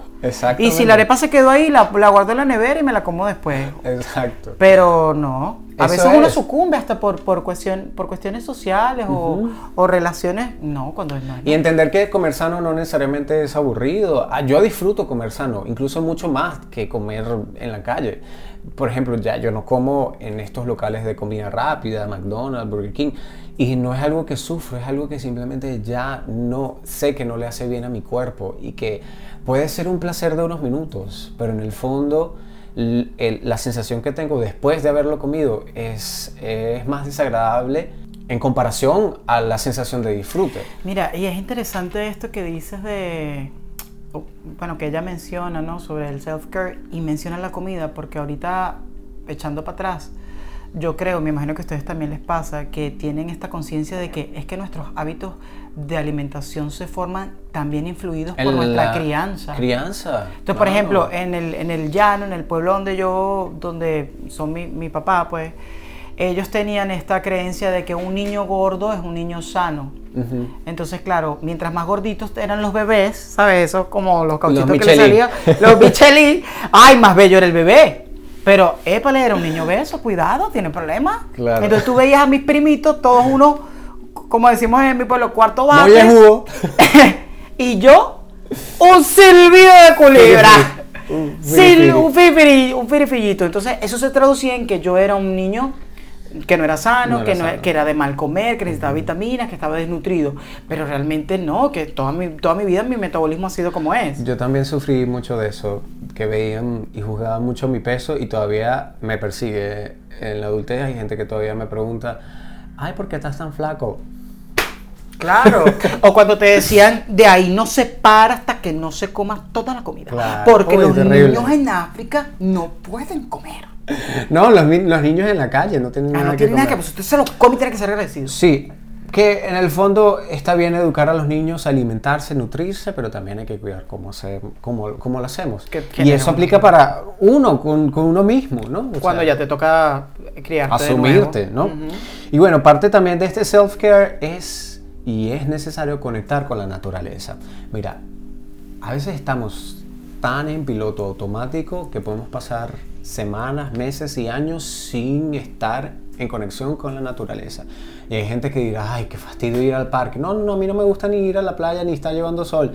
Y si la arepa se quedó ahí, la, la guardo en la nevera y me la como después. Exacto. Pero no, a veces uno sucumbe hasta por, por, cuestión, por cuestiones sociales o, o, relaciones, no, cuando es no. Y entender que comer sano no necesariamente es aburrido. Ah, yo disfruto comer sano, incluso mucho más que comer en la calle. Por ejemplo, ya yo no como en estos locales de comida rápida, McDonald's, Burger King y no es algo que sufro, es algo que simplemente ya no sé que no le hace bien a mi cuerpo y que puede ser un placer de unos minutos, pero en el fondo la sensación que tengo después de haberlo comido es, es más desagradable en comparación a la sensación de disfrute. Mira, y es interesante esto que dices de, bueno, que ella menciona, ¿no? Sobre el self-care y menciona la comida, porque ahorita, echando para atrás, yo creo, me imagino que a ustedes también les pasa, que tienen esta conciencia de que es que nuestros hábitos de alimentación se forman también influidos por nuestra crianza. Crianza. Entonces, por ejemplo, en el, en el llano, en el pueblo donde yo, donde son mi, mi papá, pues, ellos tenían esta creencia de que un niño gordo es un niño sano. Entonces, claro, mientras más gorditos eran los bebés, ¿sabes? Eso como los cauchitos que le salían, los Michelin, ay, más bello era el bebé. Pero, épale, era un niño beso, cuidado, tiene problemas. Entonces tú veías a mis primitos, todos uno, como decimos en mi pueblo, cuarto bate. y yo, un silbido de culebra. un, un, firifillito. Entonces, eso se traducía en que yo era un niño que no era sano, que, no, que era de mal comer, que necesitaba vitaminas, que estaba desnutrido. Pero realmente no, que toda mi, toda mi vida mi metabolismo ha sido como es. Yo también sufrí mucho de eso, que veían y juzgaban mucho mi peso y todavía me persigue. En la adultez hay gente que todavía me pregunta, ay, ¿por qué estás tan flaco? Claro. o cuando te decían, de ahí no se para hasta que no se coma toda la comida. Porque los niños en África no pueden comer. No, los, niños en la calle no tienen ah, nada no que nada que, pues usted se los come y tiene que ser agradecido. Sí, que en el fondo está bien educar a los niños, alimentarse, nutrirse, pero también hay que cuidar cómo, hacer, cómo, cómo lo hacemos. y eso aplica para uno, con, con uno mismo, ¿no? Cuando ya te toca criarte. Asumirte, ¿no? Y bueno, parte también de este self-care es, y es necesario conectar con la naturaleza. Mira, a veces estamos tan en piloto automático que podemos pasar semanas, meses y años sin estar en conexión con la naturaleza. Y hay gente que dirá, ay, qué fastidio ir al parque. No, no, a mí no me gusta ni ir a la playa ni estar llevando sol.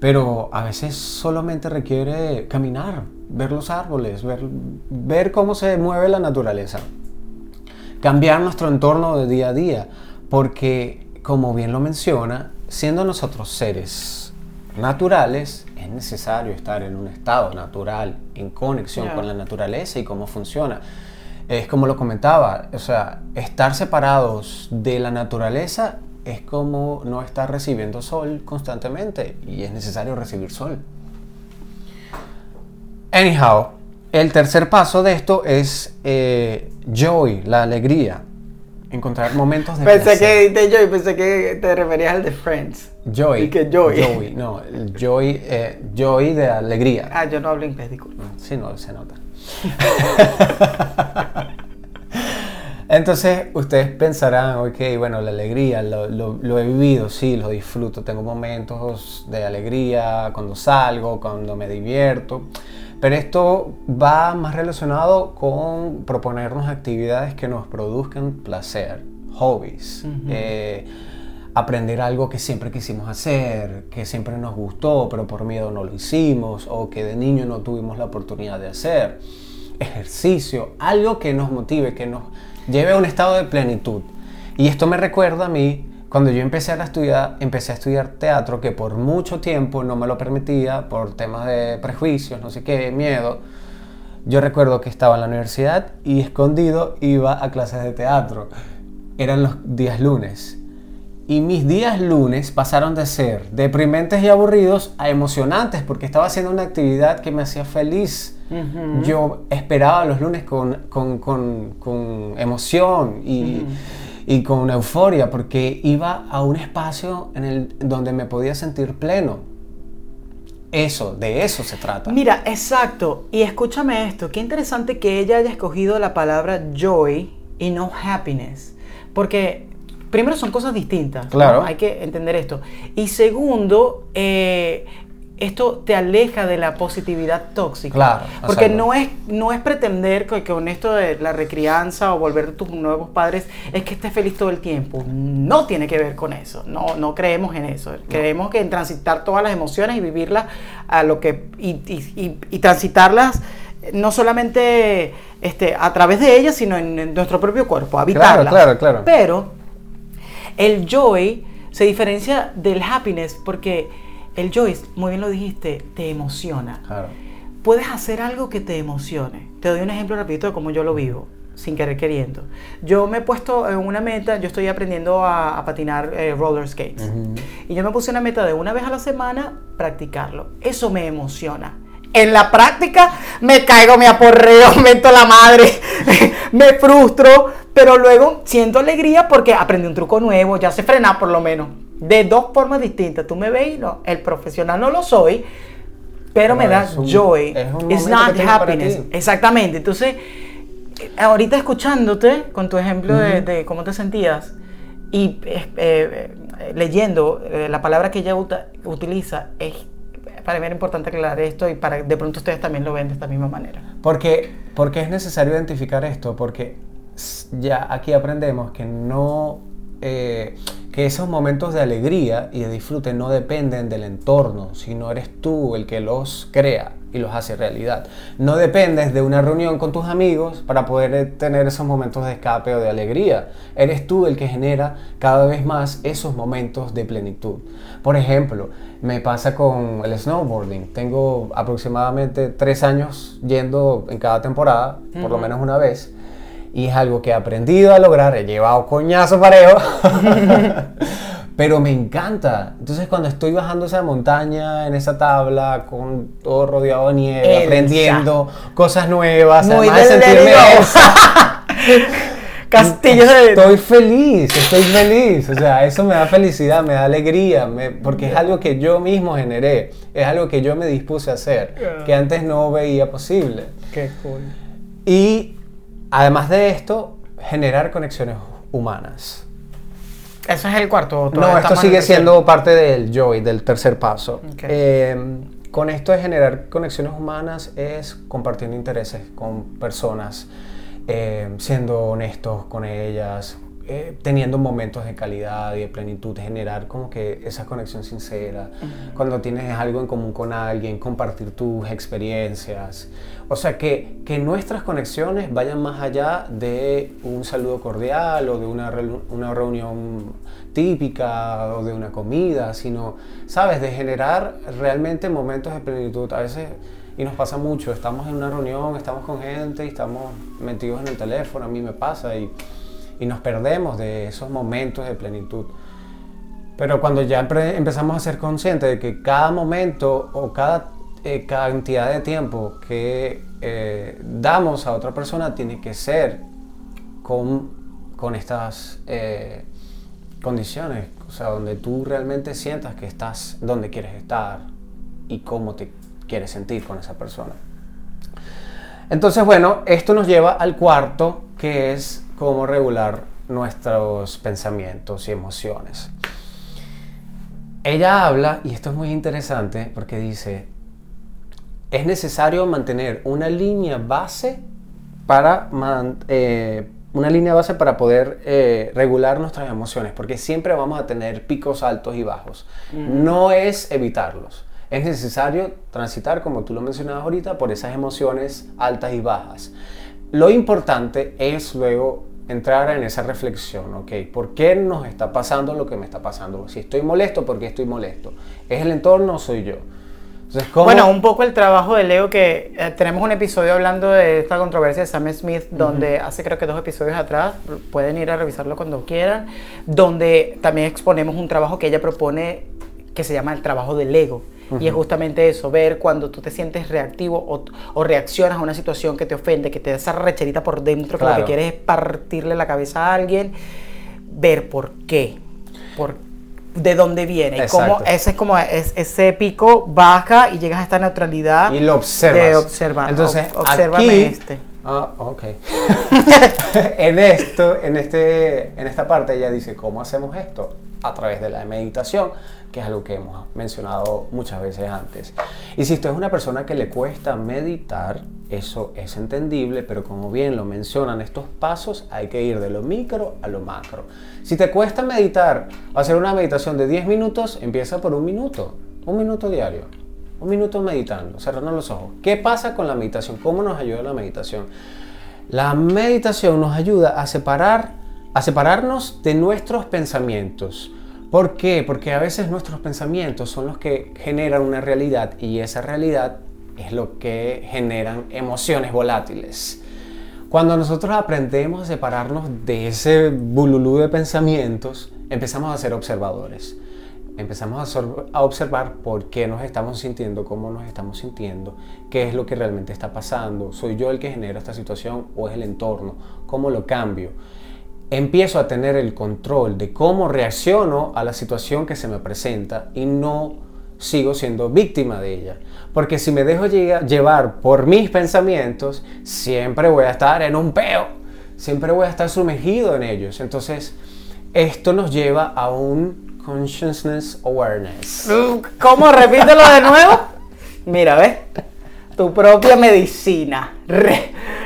Pero a veces solamente requiere caminar, ver los árboles, ver, ver cómo se mueve la naturaleza. Cambiar nuestro entorno de día a día. Porque, como bien lo menciona, siendo nosotros seres naturales, es necesario estar en un estado natural, en conexión con la naturaleza y cómo funciona es como lo comentaba, o sea, estar separados de la naturaleza es como no estar recibiendo sol constantemente y es necesario recibir sol. Anyhow, el tercer paso de esto es eh, joy, la alegría. Encontrar momentos de Pensé que de joy, pensé que te referías al de Friends. Joy. Y que joy. Joy, no, joy, eh, joy de alegría. Ah, yo no hablo inglés, disculpa. Sí, no, se nota. Entonces ustedes pensarán, ok, bueno, la alegría, lo, he vivido, sí, lo disfruto, tengo momentos de alegría cuando salgo, cuando me divierto, pero esto va más relacionado con proponernos actividades que nos produzcan placer, hobbies, eh, aprender algo que siempre quisimos hacer, que siempre nos gustó, pero por miedo no lo hicimos, o que de niño no tuvimos la oportunidad de hacer ejercicio, algo que nos motive, que nos lleve a un estado de plenitud. Y esto me recuerda a mí cuando yo empecé a estudiar, empecé a estudiar teatro, que por mucho tiempo no me lo permitía por temas de prejuicios, no sé qué, miedo. Yo recuerdo que estaba en la universidad y escondido iba a clases de teatro. Eran los días lunes. Y mis días lunes pasaron de ser deprimentes y aburridos a emocionantes porque estaba haciendo una actividad que me hacía feliz. Yo esperaba los lunes con, con, con, con emoción y, y, con euforia porque iba a un espacio en el, donde me podía sentir pleno. Eso, de eso se trata. Mira, exacto. Y escúchame esto, qué interesante que ella haya escogido la palabra joy y no happiness. Porque primero son cosas distintas. Claro. Hay que entender esto. Y segundo, eh, esto te aleja de la positividad tóxica. Claro. Porque no, es, no es pretender que, con esto de la recrianza o volver tus nuevos padres es que estés feliz todo el tiempo. No tiene que ver con eso. No, no creemos en eso. Creemos que en transitar todas las emociones y vivirlas a lo que. y, transitarlas no solamente este, a través de ellas, sino en, nuestro propio cuerpo, habitarlas. Claro, claro, claro. Pero el joy se diferencia del happiness porque el joy, muy bien lo dijiste, te emociona. Claro. Puedes hacer algo que te emocione. Te doy un ejemplo rapidito de cómo yo lo vivo, sin querer queriendo. Yo me he puesto en una meta, yo estoy aprendiendo a, patinar eh, roller skates. Y yo me puse una meta de una vez a la semana practicarlo. Eso me emociona. En la práctica me caigo, me aporreo, meto la madre, me frustro, pero luego siento alegría porque aprendí un truco nuevo, ya sé frenar por lo menos. De dos formas distintas. Tú me ves no, el profesional no lo soy, pero, me da joy. It's not happiness. Exactamente. Entonces, ahorita escuchándote con tu ejemplo de, cómo te sentías y eh, eh, leyendo eh, la palabra que ella utiliza, es para mí era importante aclarar esto y para de pronto ustedes también lo ven de esta misma manera. Porque, porque es necesario identificar esto, porque ya aquí aprendemos que no eh, que esos momentos de alegría y de disfrute no dependen del entorno, sino eres tú el que los crea y los hace realidad. No dependes de una reunión con tus amigos para poder tener esos momentos de escape o de alegría. Eres tú el que genera cada vez más esos momentos de plenitud. Por ejemplo, me pasa con el snowboarding. Tengo aproximadamente tres años yendo en cada temporada, por lo menos una vez y es algo que he aprendido a lograr, he llevado coñazo parejo, pero me encanta. Entonces cuando estoy bajando esa montaña, en esa tabla, con todo rodeado de nieve, aprendiendo cosas nuevas, Muy además de sentirme Castillo de... Estoy feliz, estoy feliz. O sea, eso me da felicidad, me da alegría, porque es algo que yo mismo generé, es algo que yo me dispuse a hacer, que antes no veía posible. Qué cool. Y Además de esto, generar conexiones humanas. ¿Eso es el cuarto? No, esto sigue siendo parte del joy, del tercer paso. Em, con esto de generar conexiones humanas es compartiendo intereses con personas eh, siendo honestos con ellas, eh, teniendo momentos de calidad y de plenitud, generar como que esa conexión sincera, cuando tienes algo en común con alguien, compartir tus experiencias. O sea, que, que nuestras conexiones vayan más allá de un saludo cordial o de una, una reunión típica o de una comida, sino, ¿sabes?, de generar realmente momentos de plenitud. A veces y nos pasa mucho, estamos en una reunión, estamos con gente y estamos metidos en el teléfono, a mí me pasa y y nos perdemos de esos momentos de plenitud. Pero cuando ya empezamos a ser conscientes de que cada momento o cada eh, cantidad de tiempo que eh, damos a otra persona tiene que ser con, con estas eh, condiciones, o sea, donde tú realmente sientas que estás donde quieres estar y cómo te quieres sentir con esa persona. Entonces, bueno, esto nos lleva al cuarto, que es cómo regular nuestros pensamientos y emociones. Ella habla, y esto es muy interesante, porque dice, es necesario mantener una línea base para, eh, una línea base para poder eh, regular nuestras emociones, porque siempre vamos a tener picos altos y bajos. No es evitarlos. Es necesario transitar, como tú lo mencionabas ahorita, por esas emociones altas y bajas. Lo importante es luego entrar en esa reflexión, ¿ok? ¿Por qué nos está pasando lo que me está pasando? Si estoy molesto, ¿por qué estoy molesto? ¿Es el entorno o soy yo? Bueno, un poco el trabajo de Leo, que eh, tenemos un episodio hablando de esta controversia de Sam Smith, donde hace creo que dos episodios atrás, pueden ir a revisarlo cuando quieran, donde también exponemos un trabajo que ella propone que se llama el trabajo del ego y es justamente eso, ver cuando tú te sientes reactivo o, reaccionas a una situación que te ofende, que te da esa recherita por dentro, que lo que quieres es partirle la cabeza a alguien, ver por qué, por de dónde viene. Cómo ese es como ese pico baja y llegas a esta neutralidad. Y lo observas. De observar. Entonces, aquí, este. Ah, ok. en esto, en, este, en esta parte ella dice, ¿cómo hacemos esto? A través de la meditación que es algo que hemos mencionado muchas veces antes. Y si usted es una persona que le cuesta meditar, eso es entendible, pero como bien lo mencionan estos pasos, hay que ir de lo micro a lo macro. Si te cuesta meditar, hacer una meditación de 10 minutos, empieza por un minuto, un minuto diario, un minuto meditando, cerrando los ojos. ¿Qué pasa con la meditación? ¿Cómo nos ayuda la meditación? La meditación nos ayuda a separar, a separarnos de nuestros pensamientos ¿Por qué? Porque a veces nuestros pensamientos son los que generan una realidad y esa realidad es lo que generan emociones volátiles. Cuando nosotros aprendemos a separarnos de ese bululú de pensamientos, empezamos a ser observadores. Empezamos a observar por qué nos estamos sintiendo, cómo nos estamos sintiendo, qué es lo que realmente está pasando. ¿Soy yo el que genera esta situación o es el entorno? ¿Cómo lo cambio? Empiezo a tener el control de cómo reacciono a la situación que se me presenta y no sigo siendo víctima de ella. Porque si me dejo llevar por mis pensamientos, siempre voy a estar en un peo, siempre voy a estar sumergido en ellos. Entonces, esto nos lleva a un consciousness awareness. ¿Cómo? Repítelo de nuevo. Mira, ¿ves? Tu propia medicina.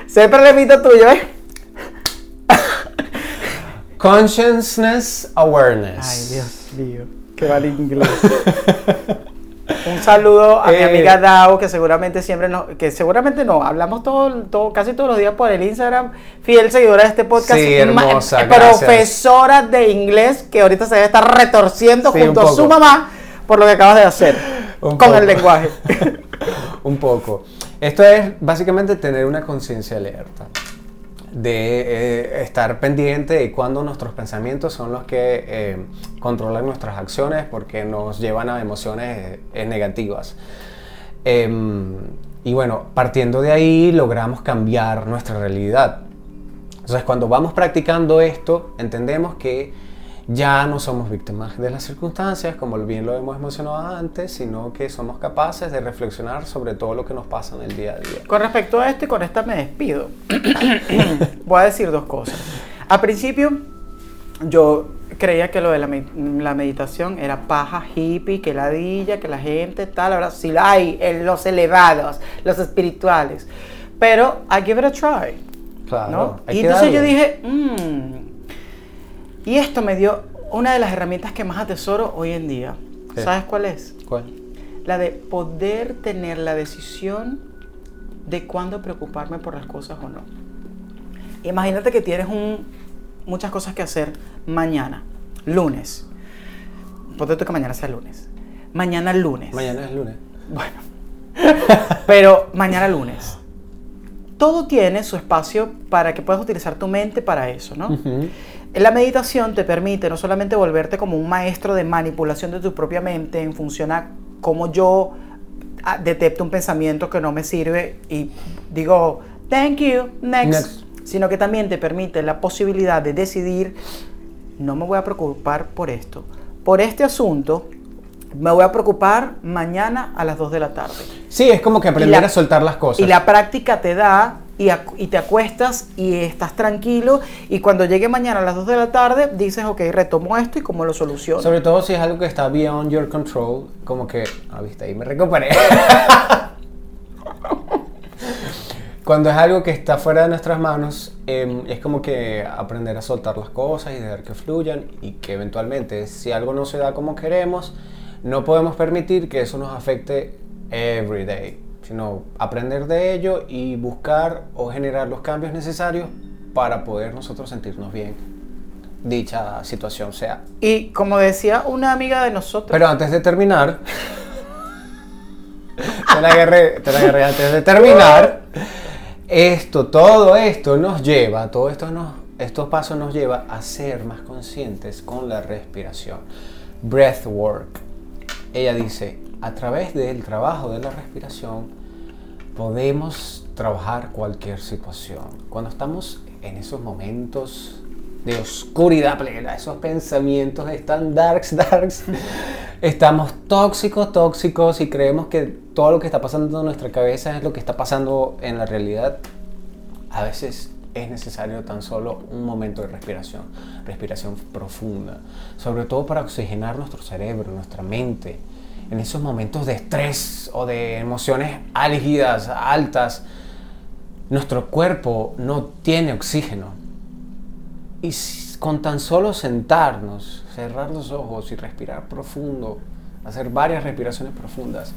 Siempre repito tuyo, ¿ves? Consciousness Awareness. Ay, Dios mío, qué vale inglés. Un saludo a mi eh, amiga Dao, que seguramente siempre no, que seguramente no, hablamos todo, todo, casi todos los días por el Instagram, fiel seguidora de este podcast, sí, hermosa, profesora de inglés que ahorita se debe estar retorciendo junto a su mamá por lo que acabas de hacer con el lenguaje. un poco. Esto es básicamente tener una conciencia alerta de eh, estar pendiente de cuando nuestros pensamientos son los que eh, controlan nuestras acciones porque nos llevan a emociones eh, negativas. Em, y bueno, partiendo de ahí logramos cambiar nuestra realidad. Entonces cuando vamos practicando esto, entendemos que ya no somos víctimas de las circunstancias, como bien lo hemos mencionado antes, sino que somos capaces de reflexionar sobre todo lo que nos pasa en el día a día. Con respecto a esto y con esta me despido, voy a decir dos cosas. Al principio, yo creía que lo de la, meditación era paja hippie, que ladilla, que la gente tal, ahora sí la hay, los elevados, los espirituales. Pero I give it a try. Claro, ¿no? Y entonces yo dije, "Mm". Y esto me dio una de las herramientas que más atesoro hoy en día. ¿Qué? ¿Sabes cuál es? ¿Cuál? La de poder tener la decisión de cuándo preocuparme por las cosas o no. Imagínate que tienes un, muchas cosas que hacer mañana, lunes. Ponte tú que mañana sea lunes. Mañana lunes. Mañana es lunes. Bueno. Pero mañana lunes. Todo tiene su espacio para que puedas utilizar tu mente para eso, ¿no? Ujú. La meditación te permite no solamente volverte como un maestro de manipulación de tu propia mente en función a cómo yo ah, detecto un pensamiento que no me sirve y digo, thank you, next, Next. sino que también te permite la posibilidad de decidir, no me voy a preocupar por esto, por este asunto, me voy a preocupar mañana a las 2 de la tarde. Sí, es como que aprender la- a soltar las cosas. Y la práctica te da y, y te acuestas y estás tranquilo y cuando llegue mañana a las 2 de la tarde dices, ok, retomo esto y cómo lo soluciono. Sobre todo si es algo que está beyond your control, como que, ah, viste, ahí me recuperé. Cuando es algo que está fuera de nuestras manos, em, es como que aprender a soltar las cosas y dejar que fluyan y que eventualmente, si algo no se da como queremos, no podemos permitir que eso nos afecte every day, sino aprender de ello y buscar o generar los cambios necesarios para poder nosotros sentirnos bien, dicha situación sea Y como decía una amiga de nosotros, pero antes de terminar, te la agarré, te la agarré antes de terminar. Esto, todo esto nos lleva, todo esto nos, estos pasos nos lleva a ser más conscientes con la respiración. Breathwork. Ella dice, a través del trabajo de la respiración podemos trabajar cualquier situación. Cuando estamos en esos momentos de oscuridad plena, esos pensamientos están darks, darks, estamos tóxicos, tóxicos y creemos que todo lo que está pasando en nuestra cabeza es lo que está pasando en la realidad. A veces es necesario tan solo un momento de respiración, respiración profunda, sobre todo para oxigenar nuestro cerebro, nuestra mente. En esos momentos de estrés o de emociones álgidas, altas, nuestro cuerpo no tiene oxígeno. Y con tan solo sentarnos, cerrar los ojos y respirar profundo, hacer varias respiraciones profundas,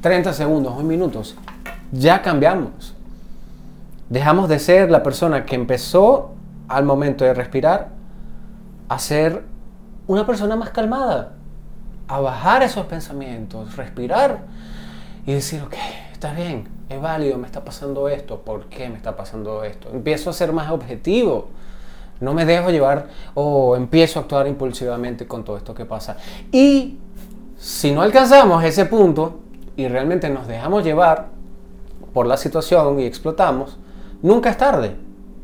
30 segundos, un minutos, ya cambiamos. Dejamos de ser la persona que empezó al momento de respirar a ser una persona más calmada, a bajar esos pensamientos, respirar y decir, ok, está bien, es válido, me está pasando esto, ¿por qué me está pasando esto? Empiezo a ser más objetivo, no me dejo llevar o empiezo a actuar impulsivamente con todo esto que pasa. Y si no alcanzamos ese punto y realmente nos dejamos llevar por la situación y explotamos, nunca es tarde.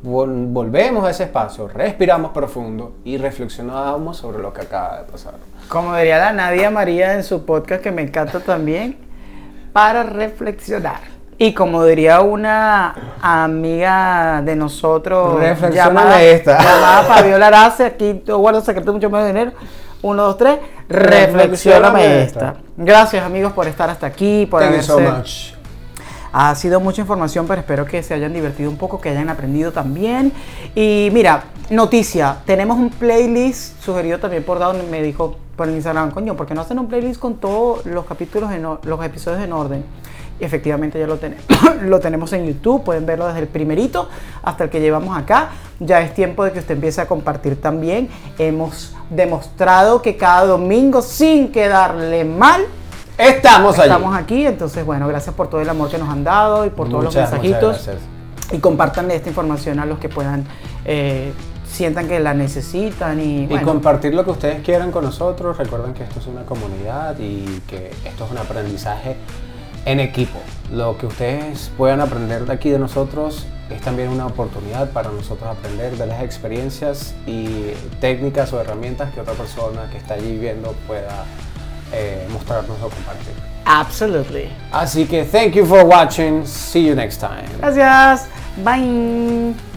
Vol- volvemos a ese espacio, respiramos profundo y reflexionamos sobre lo que acaba de pasar. Como diría la Nadia María en su podcast que me encanta también, para reflexionar. Y como diría una amiga de nosotros, Reflexióname esta. llamada Fabiola Arce, aquí yo guardo secreto mucho más de dinero. Uno, dos, tres, reflexióname esta. esta. Gracias amigos por estar hasta aquí, por Thank you so much. Ha sido mucha información, pero espero que se hayan divertido un poco, que hayan aprendido también. Y mira, noticia, tenemos un playlist sugerido también por Down, me dijo por Instagram, coño, ¿por qué no hacen un playlist con todos los capítulos, en, los episodios en orden? Y efectivamente ya lo tenemos. lo tenemos en YouTube, pueden verlo desde el primerito hasta el que llevamos acá. Ya es tiempo de que usted empiece a compartir también. Hemos demostrado que cada domingo, sin quedarle mal, Estamos allí. Estamos aquí, entonces bueno, gracias por todo el amor que nos han dado y por todos los mensajitos. Y compartanle esta información a los que puedan, eh, sientan que la necesitan y, compartir lo que ustedes quieran con nosotros. Recuerden que esto es una comunidad y que esto es un aprendizaje en equipo. Lo que ustedes puedan aprender de aquí de nosotros es también una oportunidad para nosotros aprender de las experiencias y técnicas o herramientas que otra persona que está allí viendo pueda eh, mostrarnos o compartir. absolutely. Así que thank you for watching. See you next time. Gracias. Bye.